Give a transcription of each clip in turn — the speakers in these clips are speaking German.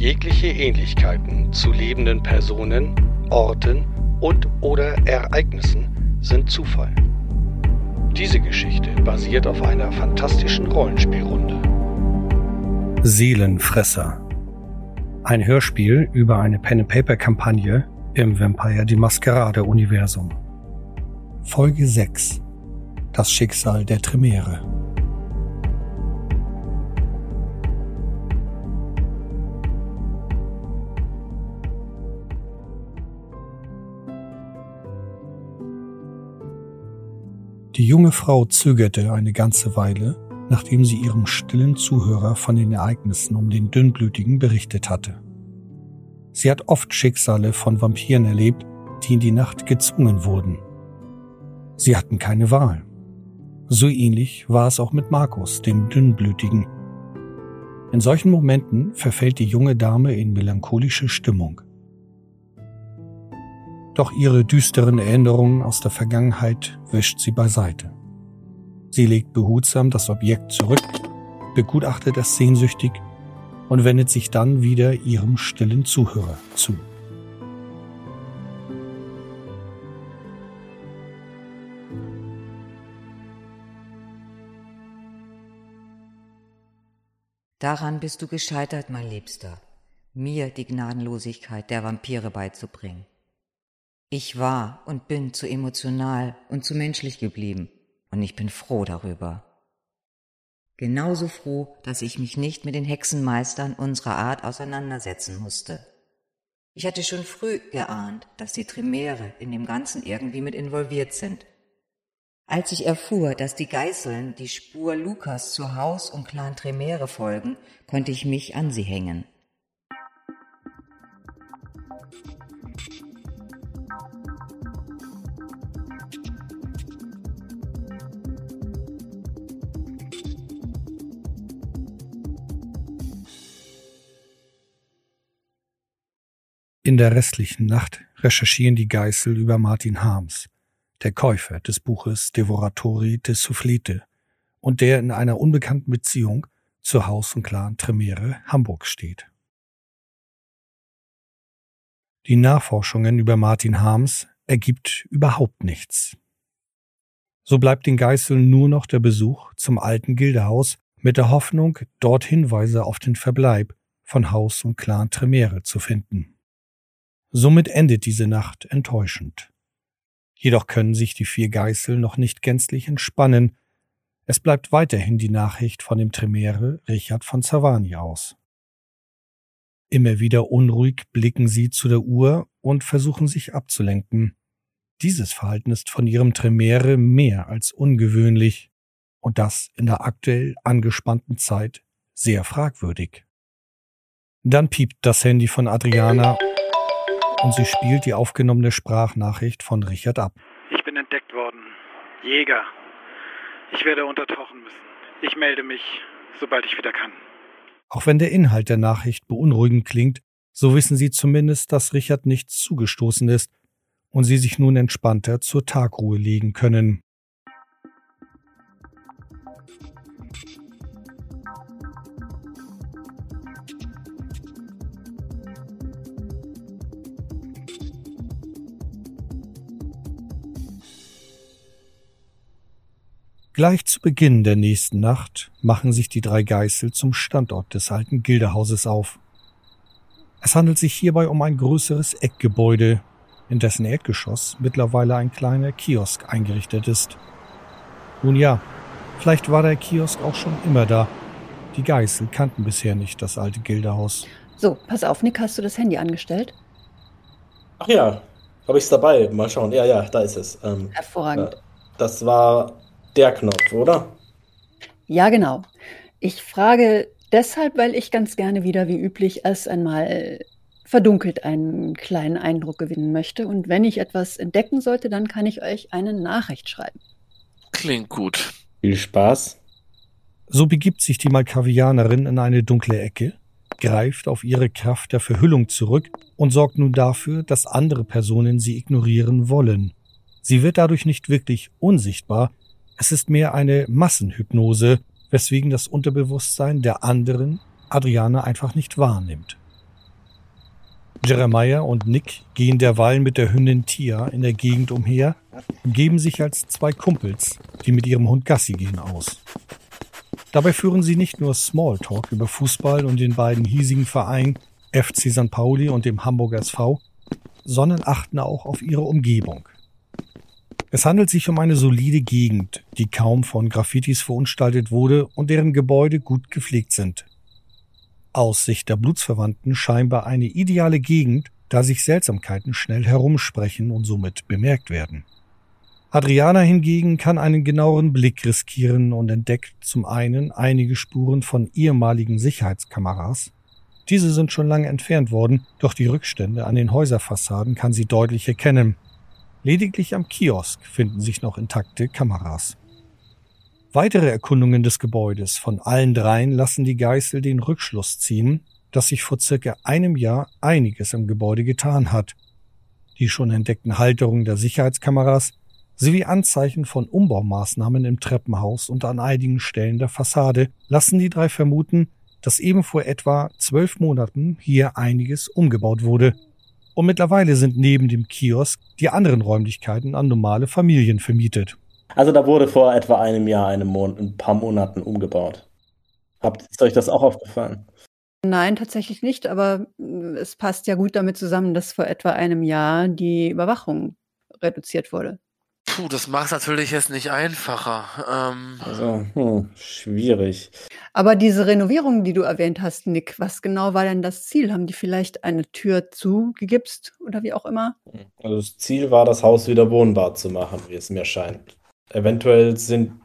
Jegliche Ähnlichkeiten zu lebenden Personen, Orten und oder Ereignissen sind Zufall. Diese Geschichte basiert auf einer fantastischen Rollenspielrunde. Seelenfresser. Ein Hörspiel über eine Pen-and-Paper-Kampagne im Vampire die Maskerade-Universum. Folge 6. Das Schicksal der Tremere. Die junge Frau zögerte eine ganze Weile, nachdem sie ihrem stillen Zuhörer von den Ereignissen um den Dünnblütigen berichtet hatte. Sie hat oft Schicksale von Vampiren erlebt, die in die Nacht gezwungen wurden. Sie hatten keine Wahl. So ähnlich war es auch mit Markus, dem Dünnblütigen. In solchen Momenten verfällt die junge Dame in melancholische Stimmung. Doch ihre düsteren Erinnerungen aus der Vergangenheit wischt sie beiseite. Sie legt behutsam das Objekt zurück, begutachtet es sehnsüchtig und wendet sich dann wieder ihrem stillen Zuhörer zu. Daran bist du gescheitert, mein Liebster, mir die Gnadenlosigkeit der Vampire beizubringen. Ich war und bin zu emotional und zu menschlich geblieben, und ich bin froh darüber. Genauso froh, dass ich mich nicht mit den Hexenmeistern unserer Art auseinandersetzen musste. Ich hatte schon früh geahnt, dass die Tremere in dem Ganzen irgendwie mit involviert sind. Als ich erfuhr, dass die Geißeln die Spur Lukas zu Haus und Clan Tremere folgen, konnte ich mich an sie hängen. In der restlichen Nacht recherchieren die Geißel über Martin Harms, der Käufer des Buches Devoratori de Soufflete und der in einer unbekannten Beziehung zu Haus und Clan Tremere Hamburg steht. Die Nachforschungen über Martin Harms ergibt überhaupt nichts. So bleibt den Geißeln nur noch der Besuch zum alten Gildehaus mit der Hoffnung, dort Hinweise auf den Verbleib von Haus und Clan Tremere zu finden. Somit endet diese Nacht enttäuschend. Jedoch können sich die vier Geißel noch nicht gänzlich entspannen. Es bleibt weiterhin die Nachricht von dem Tremere Richard von Zavani aus. Immer wieder unruhig blicken sie zu der Uhr und versuchen sich abzulenken. Dieses Verhalten ist von ihrem Tremere mehr als ungewöhnlich und das in der aktuell angespannten Zeit sehr fragwürdig. Dann piept das Handy von Adriana und sie spielt die aufgenommene Sprachnachricht von Richard ab. Ich bin entdeckt worden. Jäger. Ich werde untertauchen müssen. Ich melde mich, sobald ich wieder kann. Auch wenn der Inhalt der Nachricht beunruhigend klingt, so wissen sie zumindest, dass Richard nichts zugestoßen ist und sie sich nun entspannter zur Tagruhe legen können. Gleich zu Beginn der nächsten Nacht machen sich die drei Geißel zum Standort des alten Gildehauses auf. Es handelt sich hierbei um ein größeres Eckgebäude, in dessen Erdgeschoss mittlerweile ein kleiner Kiosk eingerichtet ist. Nun ja, vielleicht war der Kiosk auch schon immer da. Die Geißel kannten bisher nicht das alte Gildehaus. So, pass auf, Nick, hast du das Handy angestellt? Ach ja, habe ich's dabei. Mal schauen. Ja, ja, da ist es. Ähm, Hervorragend. äh, Das war der Knopf, oder? Ja, genau. Ich frage deshalb, weil ich ganz gerne wieder wie üblich erst einmal verdunkelt einen kleinen Eindruck gewinnen möchte. Und wenn ich etwas entdecken sollte, dann kann ich euch eine Nachricht schreiben. Klingt gut. Viel Spaß. So begibt sich die Malkavianerin in eine dunkle Ecke, greift auf ihre Kraft der Verhüllung zurück und sorgt nun dafür, dass andere Personen sie ignorieren wollen. Sie wird dadurch nicht wirklich unsichtbar, es ist mehr eine Massenhypnose, weswegen das Unterbewusstsein der anderen Adriana einfach nicht wahrnimmt. Jeremiah und Nick gehen derweil mit der Hündin Tia in der Gegend umher geben sich als zwei Kumpels, die mit ihrem Hund Gassi gehen, aus. Dabei führen sie nicht nur Smalltalk über Fußball und den beiden hiesigen Vereinen FC St. Pauli und dem Hamburger SV, sondern achten auch auf ihre Umgebung. Es handelt sich um eine solide Gegend, die kaum von Graffitis verunstaltet wurde und deren Gebäude gut gepflegt sind. Aus Sicht der Blutsverwandten scheinbar eine ideale Gegend, da sich Seltsamkeiten schnell herumsprechen und somit bemerkt werden. Adriana hingegen kann einen genaueren Blick riskieren und entdeckt zum einen einige Spuren von ehemaligen Sicherheitskameras. Diese sind schon lange entfernt worden, doch die Rückstände an den Häuserfassaden kann sie deutlich erkennen. Lediglich am Kiosk finden sich noch intakte Kameras. Weitere Erkundungen des Gebäudes von allen dreien lassen die Geißel den Rückschluss ziehen, dass sich vor circa einem Jahr einiges im Gebäude getan hat. Die schon entdeckten Halterungen der Sicherheitskameras sowie Anzeichen von Umbaumaßnahmen im Treppenhaus und an einigen Stellen der Fassade lassen die drei vermuten, dass eben vor etwa zwölf Monaten hier einiges umgebaut wurde. Und mittlerweile sind neben dem Kiosk die anderen Räumlichkeiten an normale Familien vermietet. Also da wurde vor etwa einem Jahr, einem Mon ein paar Monaten umgebaut. Habt ist euch das auch aufgefallen? Nein, tatsächlich nicht, aber mm, es passt ja gut damit zusammen, dass vor etwa einem Jahr die Überwachung reduziert wurde. Puh, das macht es natürlich jetzt nicht einfacher. Ähm, Also, hm, schwierig. Aber diese Renovierung, die du erwähnt hast, Nick, was genau war denn das Ziel? Haben die vielleicht eine Tür zugegipst oder wie auch immer? Also das Ziel war, das Haus wieder wohnbar zu machen, wie es mir scheint. Eventuell sind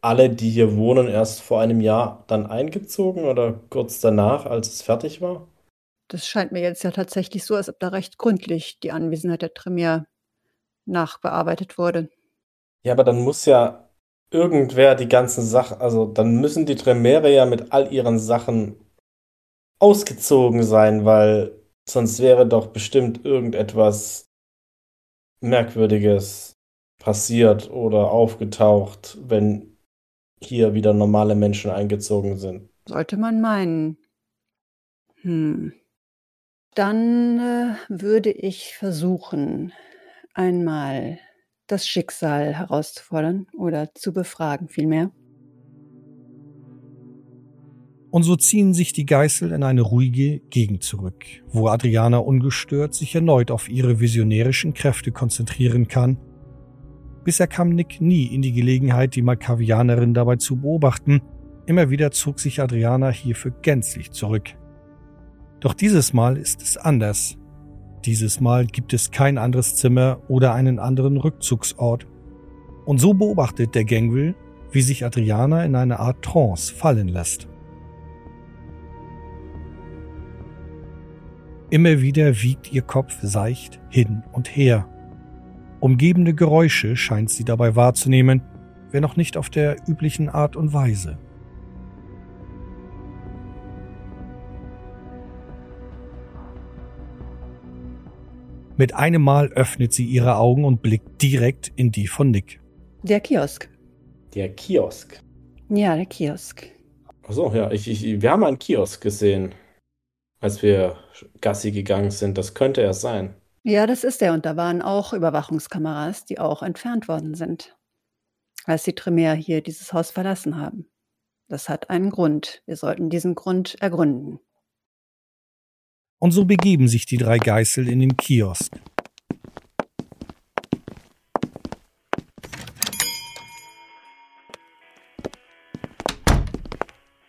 alle, die hier wohnen, erst vor einem Jahr dann eingezogen oder kurz danach, als es fertig war. Das scheint mir jetzt ja tatsächlich so, als ob da recht gründlich die Anwesenheit der Tremere nachbearbeitet wurde. Ja, aber dann muss ja irgendwer die ganzen Sachen, also dann müssen die Tremere ja mit all ihren Sachen ausgezogen sein, weil sonst wäre doch bestimmt irgendetwas Merkwürdiges passiert oder aufgetaucht, wenn hier wieder normale Menschen eingezogen sind. Sollte man meinen. Hm. Dann äh, würde ich versuchen, einmal das Schicksal herauszufordern oder zu befragen vielmehr. Und so ziehen sich die Geißel in eine ruhige Gegend zurück, wo Adriana ungestört sich erneut auf ihre visionärischen Kräfte konzentrieren kann. Bisher kam Nick nie in die Gelegenheit, die Malkavianerin dabei zu beobachten. Immer wieder zog sich Adriana hierfür gänzlich zurück. Doch dieses Mal ist es anders. Dieses Mal gibt es kein anderes Zimmer oder einen anderen Rückzugsort. Und so beobachtet der Gangwill, wie sich Adriana in eine Art Trance fallen lässt. Immer wieder wiegt ihr Kopf seicht hin und her. Umgebende Geräusche scheint sie dabei wahrzunehmen, wenn auch nicht auf der üblichen Art und Weise. Mit einem Mal öffnet sie ihre Augen und blickt direkt in die von Nick. Der Kiosk. Der Kiosk. Ja, der Kiosk. Achso, ja, ich, ich, wir haben einen Kiosk gesehen, als wir Gassi gegangen sind. Das könnte er sein. Ja, das ist er. Und da waren auch Überwachungskameras, die auch entfernt worden sind, als die Tremere hier dieses Haus verlassen haben. Das hat einen Grund. Wir sollten diesen Grund ergründen. Und so begeben sich die drei Geißel in den Kiosk.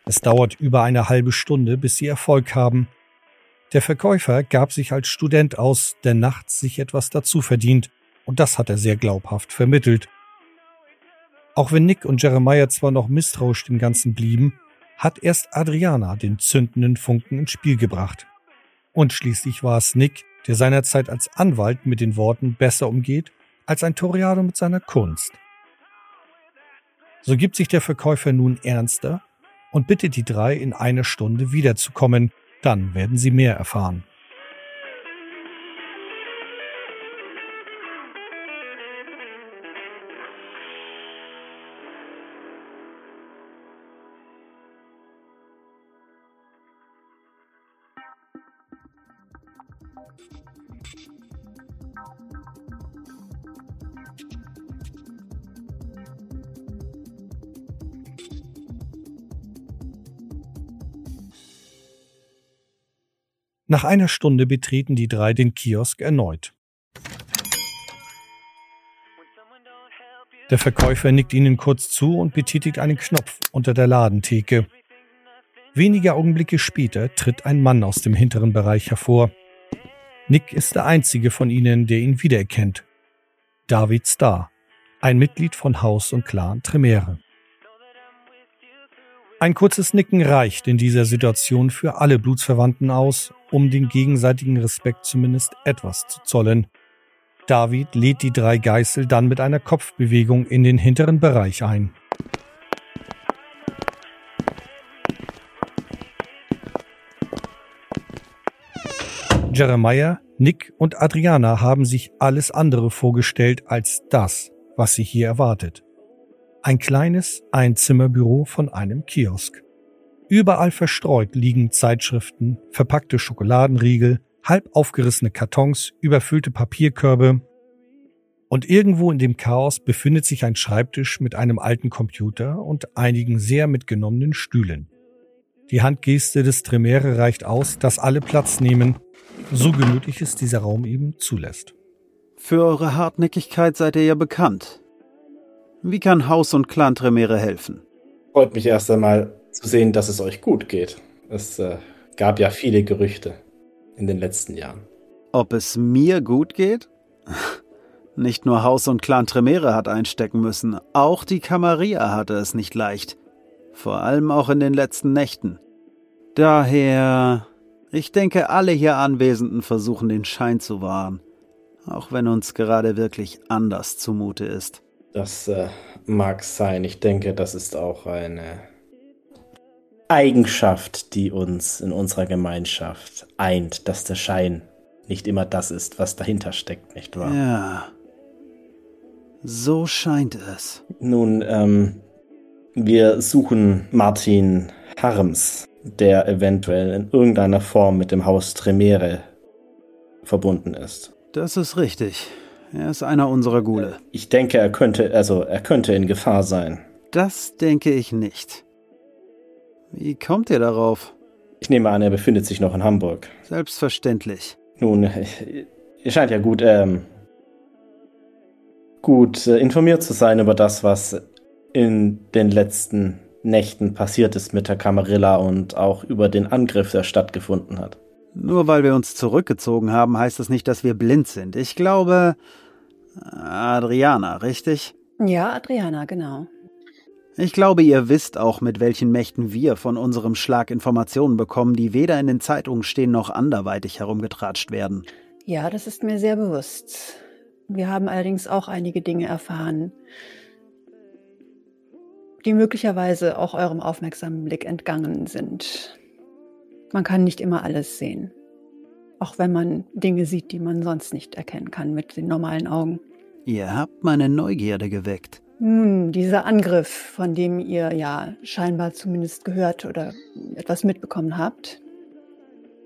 Es dauert über eine halbe Stunde, bis sie Erfolg haben. Der Verkäufer gab sich als Student aus, der nachts sich etwas dazu verdient, und das hat er sehr glaubhaft vermittelt. Auch wenn Nick und Jeremiah zwar noch misstrauisch dem Ganzen blieben, hat erst Adriana den zündenden Funken ins Spiel gebracht. Und schließlich war es Nick, der seinerzeit als Anwalt mit den Worten besser umgeht als ein Toriado mit seiner Kunst. So gibt sich der Verkäufer nun ernster und bittet die drei in einer Stunde wiederzukommen, dann werden sie mehr erfahren. Nach einer Stunde betreten die drei den Kiosk erneut. Der Verkäufer nickt ihnen kurz zu und betätigt einen Knopf unter der Ladentheke. Wenige Augenblicke später tritt ein Mann aus dem hinteren Bereich hervor. Nick ist der einzige von ihnen, der ihn wiedererkennt. David Starr, ein Mitglied von Haus und Clan Tremere. Ein kurzes Nicken reicht in dieser Situation für alle Blutsverwandten aus, um den gegenseitigen Respekt zumindest etwas zu zollen. David lädt die drei Geißel dann mit einer Kopfbewegung in den hinteren Bereich ein. Jeremiah, Nick und Adriana haben sich alles andere vorgestellt als das, was sie hier erwartet. Ein kleines Einzimmerbüro von einem Kiosk. Überall verstreut liegen Zeitschriften, verpackte Schokoladenriegel, halb aufgerissene Kartons, überfüllte Papierkörbe. Und irgendwo in dem Chaos befindet sich ein Schreibtisch mit einem alten Computer und einigen sehr mitgenommenen Stühlen. Die Handgeste des Tremere reicht aus, dass alle Platz nehmen, so gemütlich es dieser Raum eben zulässt. Für eure Hartnäckigkeit seid ihr ja bekannt. Wie kann Haus und Clan Tremere helfen? Freut mich erst einmal zu sehen, dass es euch gut geht. Es äh, gab ja viele Gerüchte in den letzten Jahren. Ob es mir gut geht? Nicht nur Haus und Clan Tremere hat einstecken müssen, auch die Camarilla hatte es nicht leicht. Vor allem auch in den letzten Nächten. Daher, ich denke, alle hier Anwesenden versuchen den Schein zu wahren, auch wenn uns gerade wirklich anders zumute ist. Das äh, mag sein. Ich denke, das ist auch eine Eigenschaft, die uns in unserer Gemeinschaft eint, dass der Schein nicht immer das ist, was dahinter steckt, nicht wahr? Ja. So scheint es. Nun, ähm, wir suchen Martin Harms, der eventuell in irgendeiner Form mit dem Haus Tremere verbunden ist. Das ist richtig. Er ist einer unserer Gule. Ich denke, er könnte, also er könnte in Gefahr sein. Das denke ich nicht. Wie kommt ihr darauf? Ich nehme an, er befindet sich noch in Hamburg. Selbstverständlich. Nun, ihr scheint ja gut, ähm, gut äh, informiert zu sein über das, was in den letzten Nächten passiert ist mit der Camarilla und auch über den Angriff, der stattgefunden hat. Nur weil wir uns zurückgezogen haben, heißt das nicht, dass wir blind sind. Ich glaube, Adriana, richtig? Ja, Adriana, genau. Ich glaube, ihr wisst auch, mit welchen Mächten wir von unserem Schlag Informationen bekommen, die weder in den Zeitungen stehen noch anderweitig herumgetratscht werden. Ja, das ist mir sehr bewusst. Wir haben allerdings auch einige Dinge erfahren, die möglicherweise auch eurem aufmerksamen Blick entgangen sind. Man kann nicht immer alles sehen. Auch wenn man Dinge sieht, die man sonst nicht erkennen kann mit den normalen Augen. Ihr habt meine Neugierde geweckt. Nun, dieser Angriff, von dem ihr ja scheinbar zumindest gehört oder etwas mitbekommen habt,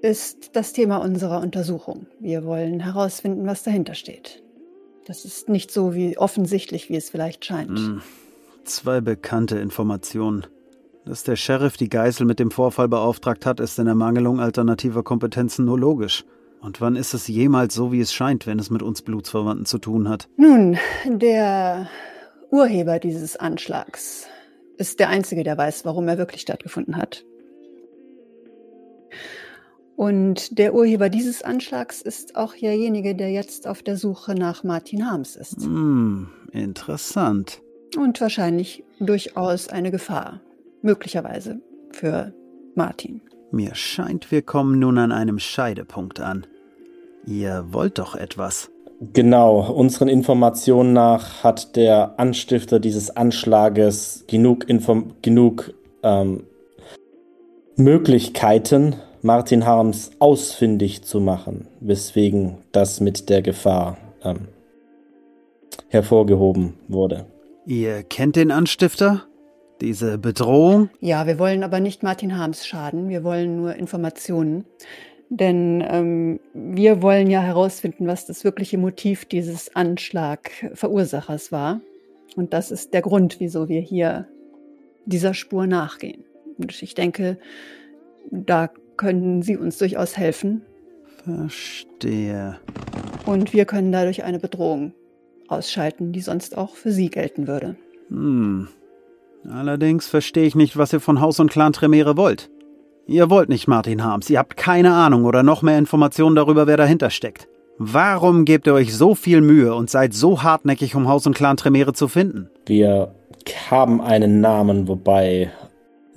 ist das Thema unserer Untersuchung. Wir wollen herausfinden, was dahinter steht. Das ist nicht so wie offensichtlich, wie es vielleicht scheint. Hm. Zwei bekannte Informationen. Dass der Sheriff die Geißel mit dem Vorfall beauftragt hat, ist in Ermangelung alternativer Kompetenzen nur logisch. Und wann ist es jemals so, wie es scheint, wenn es mit uns Blutsverwandten zu tun hat? Nun, der Urheber dieses Anschlags ist der Einzige, der weiß, warum er wirklich stattgefunden hat. Und der Urheber dieses Anschlags ist auch derjenige, der jetzt auf der Suche nach Martin Harms ist. Hm, interessant. Und wahrscheinlich durchaus eine Gefahr möglicherweise für Martin. Mir scheint, wir kommen nun an einem Scheidepunkt an. Ihr wollt doch etwas. Genau, unseren Informationen nach hat der Anstifter dieses Anschlages genug, Inform genug ähm, Möglichkeiten, Martin Harms ausfindig zu machen, weswegen das mit der Gefahr ähm, hervorgehoben wurde. Ihr kennt den Anstifter? Diese Bedrohung? Ja, wir wollen aber nicht Martin Harms schaden. Wir wollen nur Informationen. Denn ähm, wir wollen ja herausfinden, was das wirkliche Motiv dieses Anschlagverursachers war. Und das ist der Grund, wieso wir hier dieser Spur nachgehen. Und ich denke, da können Sie uns durchaus helfen. Verstehe. Und wir können dadurch eine Bedrohung ausschalten, die sonst auch für Sie gelten würde. Hm. Allerdings verstehe ich nicht, was ihr von Haus und Clan Tremere wollt. Ihr wollt nicht Martin Harms, ihr habt keine Ahnung oder noch mehr Informationen darüber, wer dahinter steckt. Warum gebt ihr euch so viel Mühe und seid so hartnäckig, um Haus und Clan Tremere zu finden? Wir haben einen Namen, wobei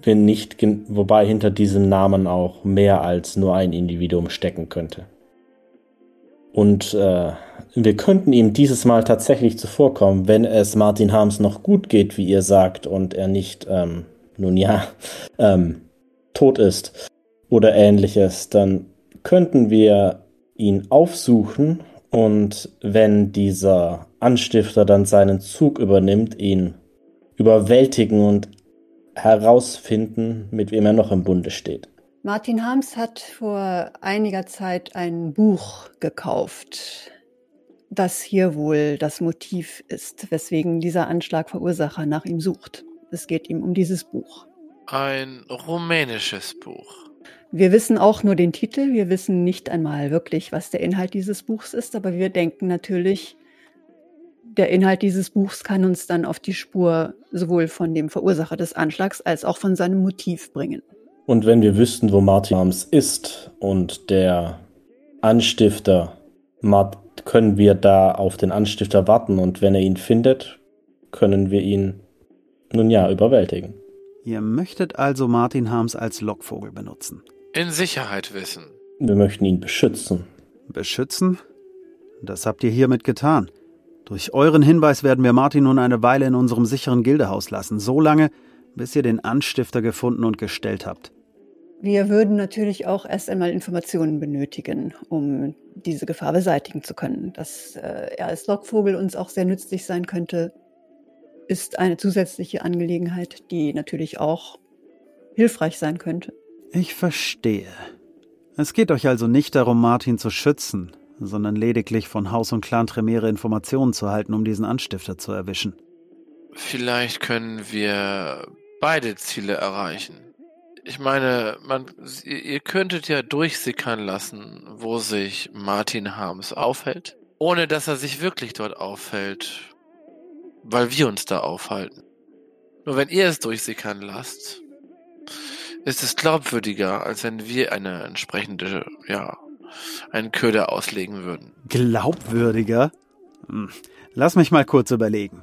wir nicht, wobei hinter diesem Namen auch mehr als nur ein Individuum stecken könnte. Und äh, wir könnten ihm dieses Mal tatsächlich zuvorkommen, wenn es Martin Harms noch gut geht, wie ihr sagt, und er nicht, ähm, nun ja, ähm, tot ist oder ähnliches, dann könnten wir ihn aufsuchen und wenn dieser Anstifter dann seinen Zug übernimmt, ihn überwältigen und herausfinden, mit wem er noch im Bunde steht. Martin Harms hat vor einiger Zeit ein Buch gekauft, das hier wohl das Motiv ist, weswegen dieser Anschlagverursacher nach ihm sucht. Es geht ihm um dieses Buch. Ein rumänisches Buch. Wir wissen auch nur den Titel, wir wissen nicht einmal wirklich, was der Inhalt dieses Buchs ist, aber wir denken natürlich, der Inhalt dieses Buchs kann uns dann auf die Spur sowohl von dem Verursacher des Anschlags als auch von seinem Motiv bringen. Und wenn wir wüssten, wo Martin Arms ist und der Anstifter, können wir da auf den Anstifter warten und wenn er ihn findet, können wir ihn nun ja überwältigen. Ihr möchtet also Martin Harms als Lockvogel benutzen. In Sicherheit wissen. Wir möchten ihn beschützen. Beschützen? Das habt ihr hiermit getan. Durch euren Hinweis werden wir Martin nun eine Weile in unserem sicheren Gildehaus lassen, so lange, bis ihr den Anstifter gefunden und gestellt habt. Wir würden natürlich auch erst einmal Informationen benötigen, um diese Gefahr beseitigen zu können. Dass äh, er als Lockvogel uns auch sehr nützlich sein könnte, ist eine zusätzliche Angelegenheit, die natürlich auch hilfreich sein könnte. Ich verstehe. Es geht euch also nicht darum, Martin zu schützen, sondern lediglich von Haus und Clan Tremere Informationen zu halten, um diesen Anstifter zu erwischen. Vielleicht können wir beide Ziele erreichen. Ich meine, man, ihr könntet ja durchsickern lassen, wo sich Martin Harms aufhält, ohne dass er sich wirklich dort aufhält weil wir uns da aufhalten. Nur wenn ihr es durchsickern lasst, ist es glaubwürdiger, als wenn wir eine entsprechende, ja, einen Köder auslegen würden. Glaubwürdiger? Hm. Lass mich mal kurz überlegen.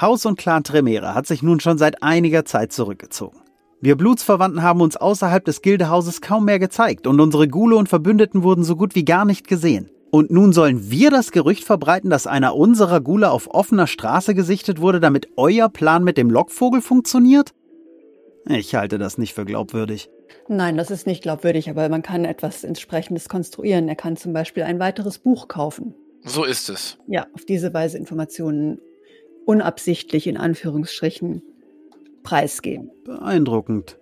Haus und Clan Tremere hat sich nun schon seit einiger Zeit zurückgezogen. Wir Blutsverwandten haben uns außerhalb des Gildehauses kaum mehr gezeigt und unsere Gule und Verbündeten wurden so gut wie gar nicht gesehen. Und nun sollen wir das Gerücht verbreiten, dass einer unserer Gule auf offener Straße gesichtet wurde, damit euer Plan mit dem Lockvogel funktioniert? Ich halte das nicht für glaubwürdig. Nein, das ist nicht glaubwürdig, aber man kann etwas entsprechendes konstruieren. Er kann zum Beispiel ein weiteres Buch kaufen. So ist es. Ja, auf diese Weise Informationen unabsichtlich in Anführungsstrichen preisgeben. Beeindruckend.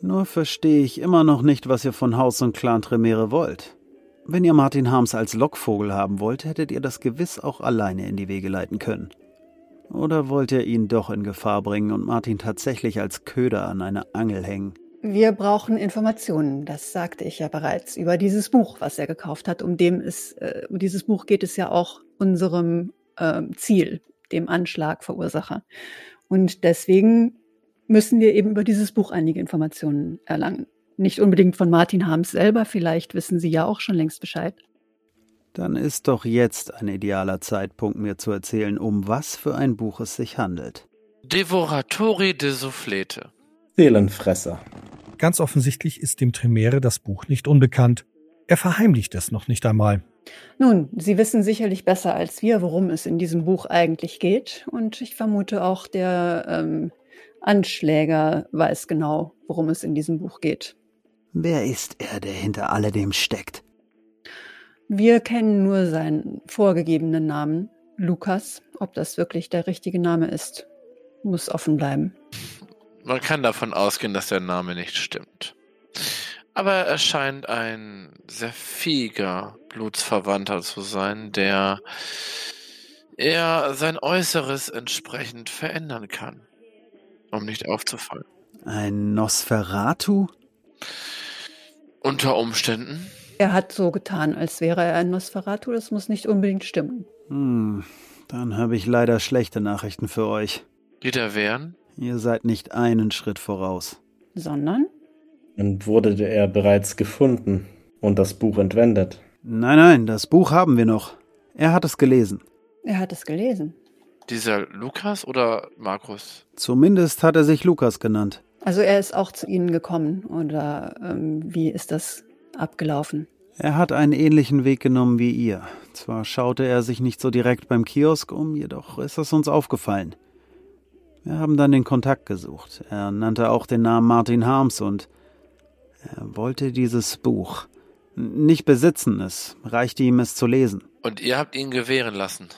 Nur verstehe ich immer noch nicht, was ihr von Haus und Clan Tremere wollt. Wenn ihr Martin Harms als Lockvogel haben wollt, hättet ihr das gewiss auch alleine in die Wege leiten können. Oder wollt ihr ihn doch in Gefahr bringen und Martin tatsächlich als Köder an eine Angel hängen? Wir brauchen Informationen, das sagte ich ja bereits, über dieses Buch, was er gekauft hat. Um, dem es, äh, um dieses Buch geht es ja auch unserem äh, Ziel, dem Anschlagverursacher. Und deswegen müssen wir eben über dieses Buch einige Informationen erlangen. Nicht unbedingt von Martin Harms selber, vielleicht wissen Sie ja auch schon längst Bescheid. Dann ist doch jetzt ein idealer Zeitpunkt, mir zu erzählen, um was für ein Buch es sich handelt. Devoratori de Soufflete. Seelenfresser. Ganz offensichtlich ist dem Tremere das Buch nicht unbekannt. Er verheimlicht es noch nicht einmal. Nun, Sie wissen sicherlich besser als wir, worum es in diesem Buch eigentlich geht. Und ich vermute auch, der ähm, Anschläger weiß genau, worum es in diesem Buch geht. Wer ist er, der hinter alledem steckt? Wir kennen nur seinen vorgegebenen Namen, Lukas. Ob das wirklich der richtige Name ist, muss offen bleiben. Man kann davon ausgehen, dass der Name nicht stimmt. Aber er scheint ein sehr fähiger Blutsverwandter zu sein, der er sein Äußeres entsprechend verändern kann, um nicht aufzufallen. Ein Nosferatu? Unter Umständen. Er hat so getan, als wäre er ein Nosferatu. Das muss nicht unbedingt stimmen. Hm, dann habe ich leider schlechte Nachrichten für euch. Die da wären? Ihr seid nicht einen Schritt voraus. Sondern? Und wurde er bereits gefunden und das Buch entwendet? Nein, nein, das Buch haben wir noch. Er hat es gelesen. Er hat es gelesen. Dieser Lukas oder Markus? Zumindest hat er sich Lukas genannt. Also er ist auch zu Ihnen gekommen oder ähm, wie ist das abgelaufen? Er hat einen ähnlichen Weg genommen wie ihr. Zwar schaute er sich nicht so direkt beim Kiosk um, jedoch ist es uns aufgefallen. Wir haben dann den Kontakt gesucht. Er nannte auch den Namen Martin Harms und er wollte dieses Buch. Nicht besitzen, es reichte ihm es zu lesen. Und ihr habt ihn gewähren lassen?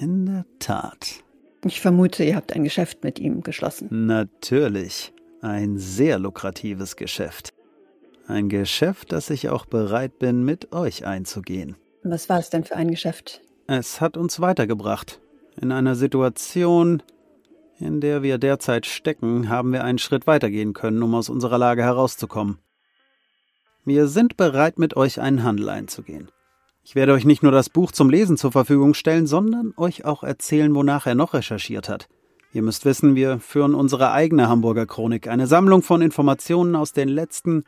In der Tat. Ich vermute, ihr habt ein Geschäft mit ihm geschlossen. Natürlich. Ein sehr lukratives Geschäft. Ein Geschäft, das ich auch bereit bin, mit euch einzugehen. Was war es denn für ein Geschäft? Es hat uns weitergebracht. In einer Situation, in der wir derzeit stecken, haben wir einen Schritt weitergehen können, um aus unserer Lage herauszukommen. Wir sind bereit, mit euch einen Handel einzugehen. Ich werde euch nicht nur das Buch zum Lesen zur Verfügung stellen, sondern euch auch erzählen, wonach er noch recherchiert hat. Ihr müsst wissen, wir führen unsere eigene Hamburger Chronik, eine Sammlung von Informationen aus den letzten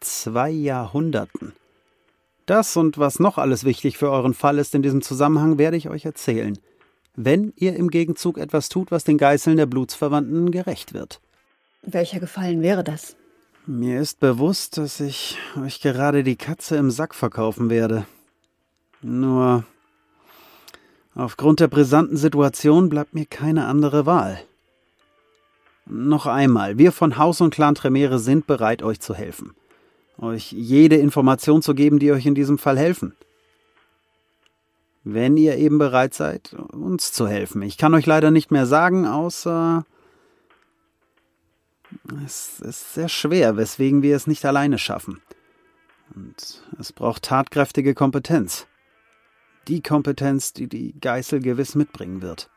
zwei Jahrhunderten. Das und was noch alles wichtig für euren Fall ist in diesem Zusammenhang, werde ich euch erzählen, wenn ihr im Gegenzug etwas tut, was den Geißeln der Blutsverwandten gerecht wird. Welcher Gefallen wäre das? Mir ist bewusst, dass ich euch gerade die Katze im Sack verkaufen werde. Nur aufgrund der brisanten Situation bleibt mir keine andere Wahl. Noch einmal, wir von Haus und Clan Tremere sind bereit, euch zu helfen euch jede Information zu geben, die euch in diesem Fall helfen. Wenn ihr eben bereit seid, uns zu helfen. Ich kann euch leider nicht mehr sagen, außer es ist sehr schwer, weswegen wir es nicht alleine schaffen. Und es braucht tatkräftige Kompetenz. Die Kompetenz, die die Geißel gewiss mitbringen wird.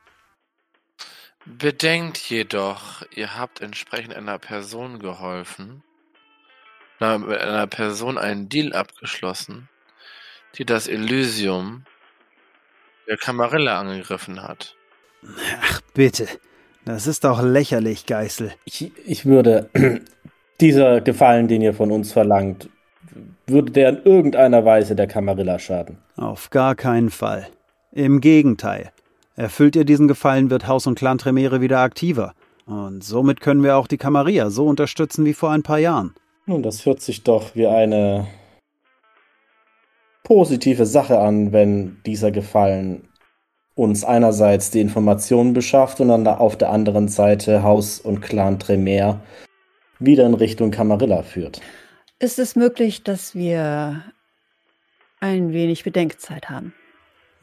Bedenkt jedoch, ihr habt entsprechend einer Person geholfen, mit einer Person einen Deal abgeschlossen, die das Elysium der Camarilla angegriffen hat. Ach bitte, das ist doch lächerlich, Geißel. Ich, ich würde, dieser Gefallen, den ihr von uns verlangt, würde der in irgendeiner Weise der Camarilla schaden? Auf gar keinen Fall. Im Gegenteil. Erfüllt ihr diesen Gefallen, wird Haus und Clan Tremere wieder aktiver. Und somit können wir auch die Camarilla so unterstützen wie vor ein paar Jahren. Nun, das hört sich doch wie eine positive Sache an, wenn dieser Gefallen uns einerseits die Informationen beschafft und dann auf der anderen Seite Haus und Clan Tremere wieder in Richtung Camarilla führt. Ist es möglich, dass wir ein wenig Bedenkzeit haben?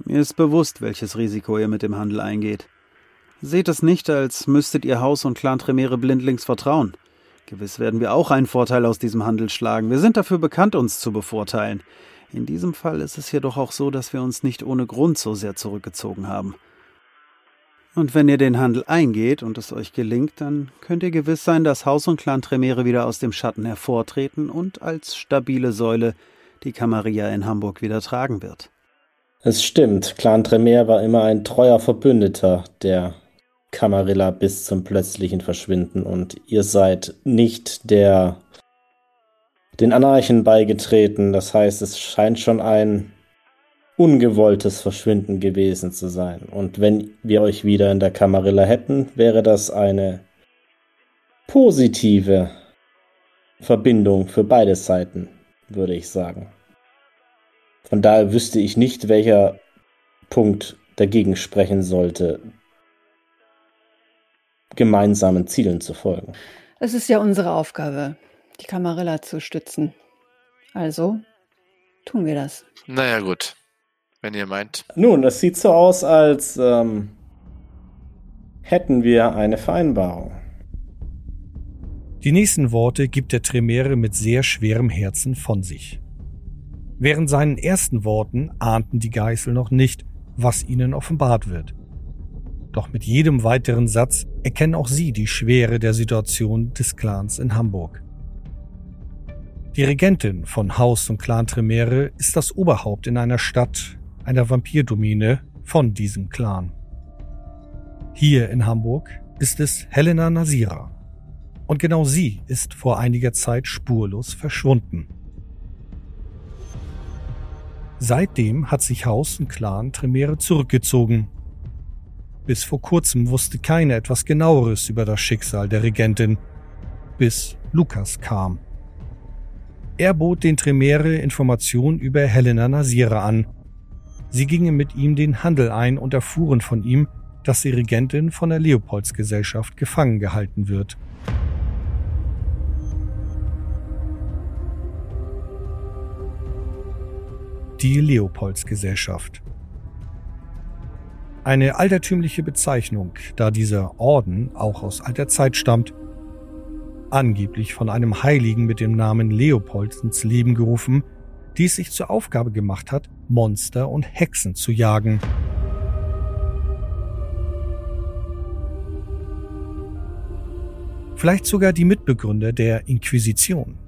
Mir ist bewusst, welches Risiko ihr mit dem Handel eingeht. Seht es nicht, als müsstet ihr Haus und Clan Tremere blindlings vertrauen. Gewiss werden wir auch einen Vorteil aus diesem Handel schlagen. Wir sind dafür bekannt, uns zu bevorteilen. In diesem Fall ist es jedoch auch so, dass wir uns nicht ohne Grund so sehr zurückgezogen haben. Und wenn ihr den Handel eingeht und es euch gelingt, dann könnt ihr gewiss sein, dass Haus und Clan Tremere wieder aus dem Schatten hervortreten und als stabile Säule die Camarilla in Hamburg wieder tragen wird. Es stimmt, Clan Tremere war immer ein treuer Verbündeter der Camarilla bis zum plötzlichen Verschwinden und ihr seid nicht der den Anarchen beigetreten. Das heißt, es scheint schon ein ungewolltes Verschwinden gewesen zu sein. Und wenn wir euch wieder in der Camarilla hätten, wäre das eine positive Verbindung für beide Seiten, würde ich sagen. Von daher wüsste ich nicht, welcher Punkt dagegen sprechen sollte, gemeinsamen Zielen zu folgen. Es ist ja unsere Aufgabe, die Camarilla zu stützen. Also tun wir das. Naja, gut. Wenn ihr meint. Nun, es sieht so aus, als ähm, hätten wir eine Vereinbarung. Die nächsten Worte gibt der Tremere mit sehr schwerem Herzen von sich. Während seinen ersten Worten ahnten die Geißel noch nicht, was ihnen offenbart wird. Doch mit jedem weiteren Satz erkennen auch sie die Schwere der Situation des Clans in Hamburg. Die Regentin von Haus und Clan Tremere ist das Oberhaupt in einer Stadt, einer Vampirdomäne von diesem Clan. Hier in Hamburg ist es Helena Nasira. Und genau sie ist vor einiger Zeit spurlos verschwunden. Seitdem hat sich Haus und Clan Tremere zurückgezogen. Bis vor kurzem wusste keiner etwas genaueres über das Schicksal der Regentin, bis Lukas kam. Er bot den Tremere Informationen über Helena Nasira an. Sie gingen mit ihm den Handel ein und erfuhren von ihm, dass die Regentin von der Leopoldsgesellschaft gefangen gehalten wird. die Leopoldsgesellschaft. Eine altertümliche Bezeichnung, da dieser Orden auch aus alter Zeit stammt, angeblich von einem Heiligen mit dem Namen Leopold ins Leben gerufen, die es sich zur Aufgabe gemacht hat, Monster und Hexen zu jagen. Vielleicht sogar die Mitbegründer der Inquisition.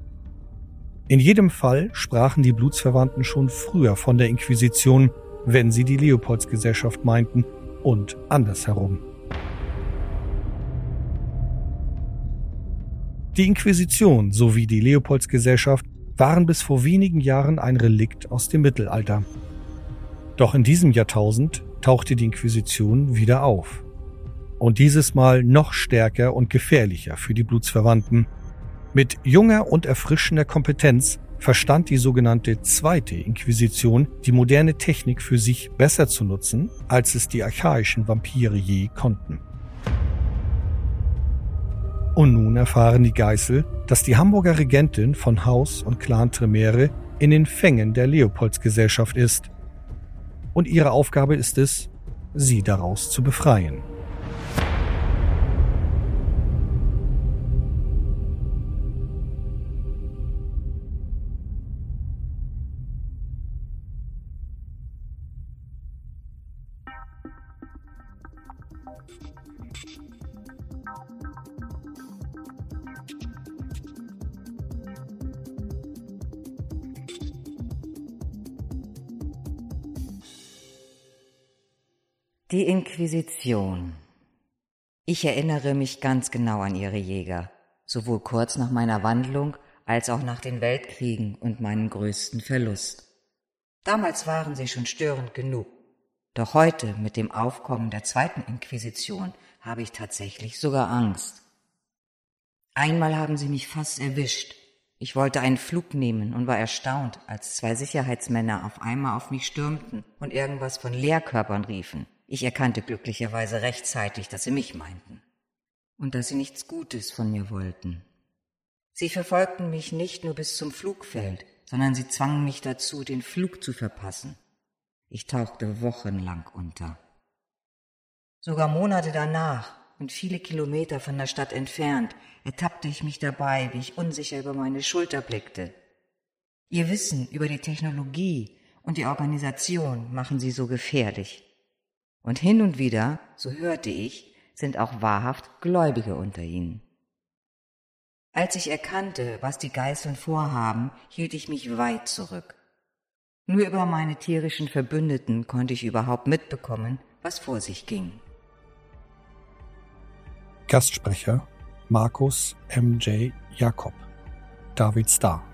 In jedem Fall sprachen die Blutsverwandten schon früher von der Inquisition, wenn sie die Leopoldsgesellschaft meinten und andersherum. Die Inquisition sowie die Leopoldsgesellschaft waren bis vor wenigen Jahren ein Relikt aus dem Mittelalter. Doch in diesem Jahrtausend tauchte die Inquisition wieder auf. Und dieses Mal noch stärker und gefährlicher für die Blutsverwandten – mit junger und erfrischender Kompetenz verstand die sogenannte zweite Inquisition die moderne Technik für sich besser zu nutzen, als es die archaischen Vampire je konnten. Und nun erfahren die Geißel, dass die Hamburger Regentin von Haus und Clan Tremere in den Fängen der Leopoldsgesellschaft ist. Und ihre Aufgabe ist es, sie daraus zu befreien. Die Inquisition. Ich erinnere mich ganz genau an ihre Jäger, sowohl kurz nach meiner Wandlung als auch nach den Weltkriegen und meinem größten Verlust. Damals waren sie schon störend genug. Doch heute, mit dem Aufkommen der zweiten Inquisition, habe ich tatsächlich sogar Angst. Einmal haben sie mich fast erwischt. Ich wollte einen Flug nehmen und war erstaunt, als zwei Sicherheitsmänner auf einmal auf mich stürmten und irgendwas von Leerkörpern riefen. Ich erkannte glücklicherweise rechtzeitig, dass sie mich meinten und dass sie nichts Gutes von mir wollten. Sie verfolgten mich nicht nur bis zum Flugfeld, sondern sie zwangen mich dazu, den Flug zu verpassen. Ich tauchte wochenlang unter. Sogar Monate danach und viele Kilometer von der Stadt entfernt ertappte ich mich dabei, wie ich unsicher über meine Schulter blickte. Ihr Wissen über die Technologie und die Organisation machen sie so gefährlich. Und hin und wieder, so hörte ich, sind auch wahrhaft Gläubige unter ihnen. Als ich erkannte, was die Geißeln vorhaben, hielt ich mich weit zurück. Nur über meine tierischen Verbündeten konnte ich überhaupt mitbekommen, was vor sich ging. Gastsprecher Markus M.J. Jakob David Starr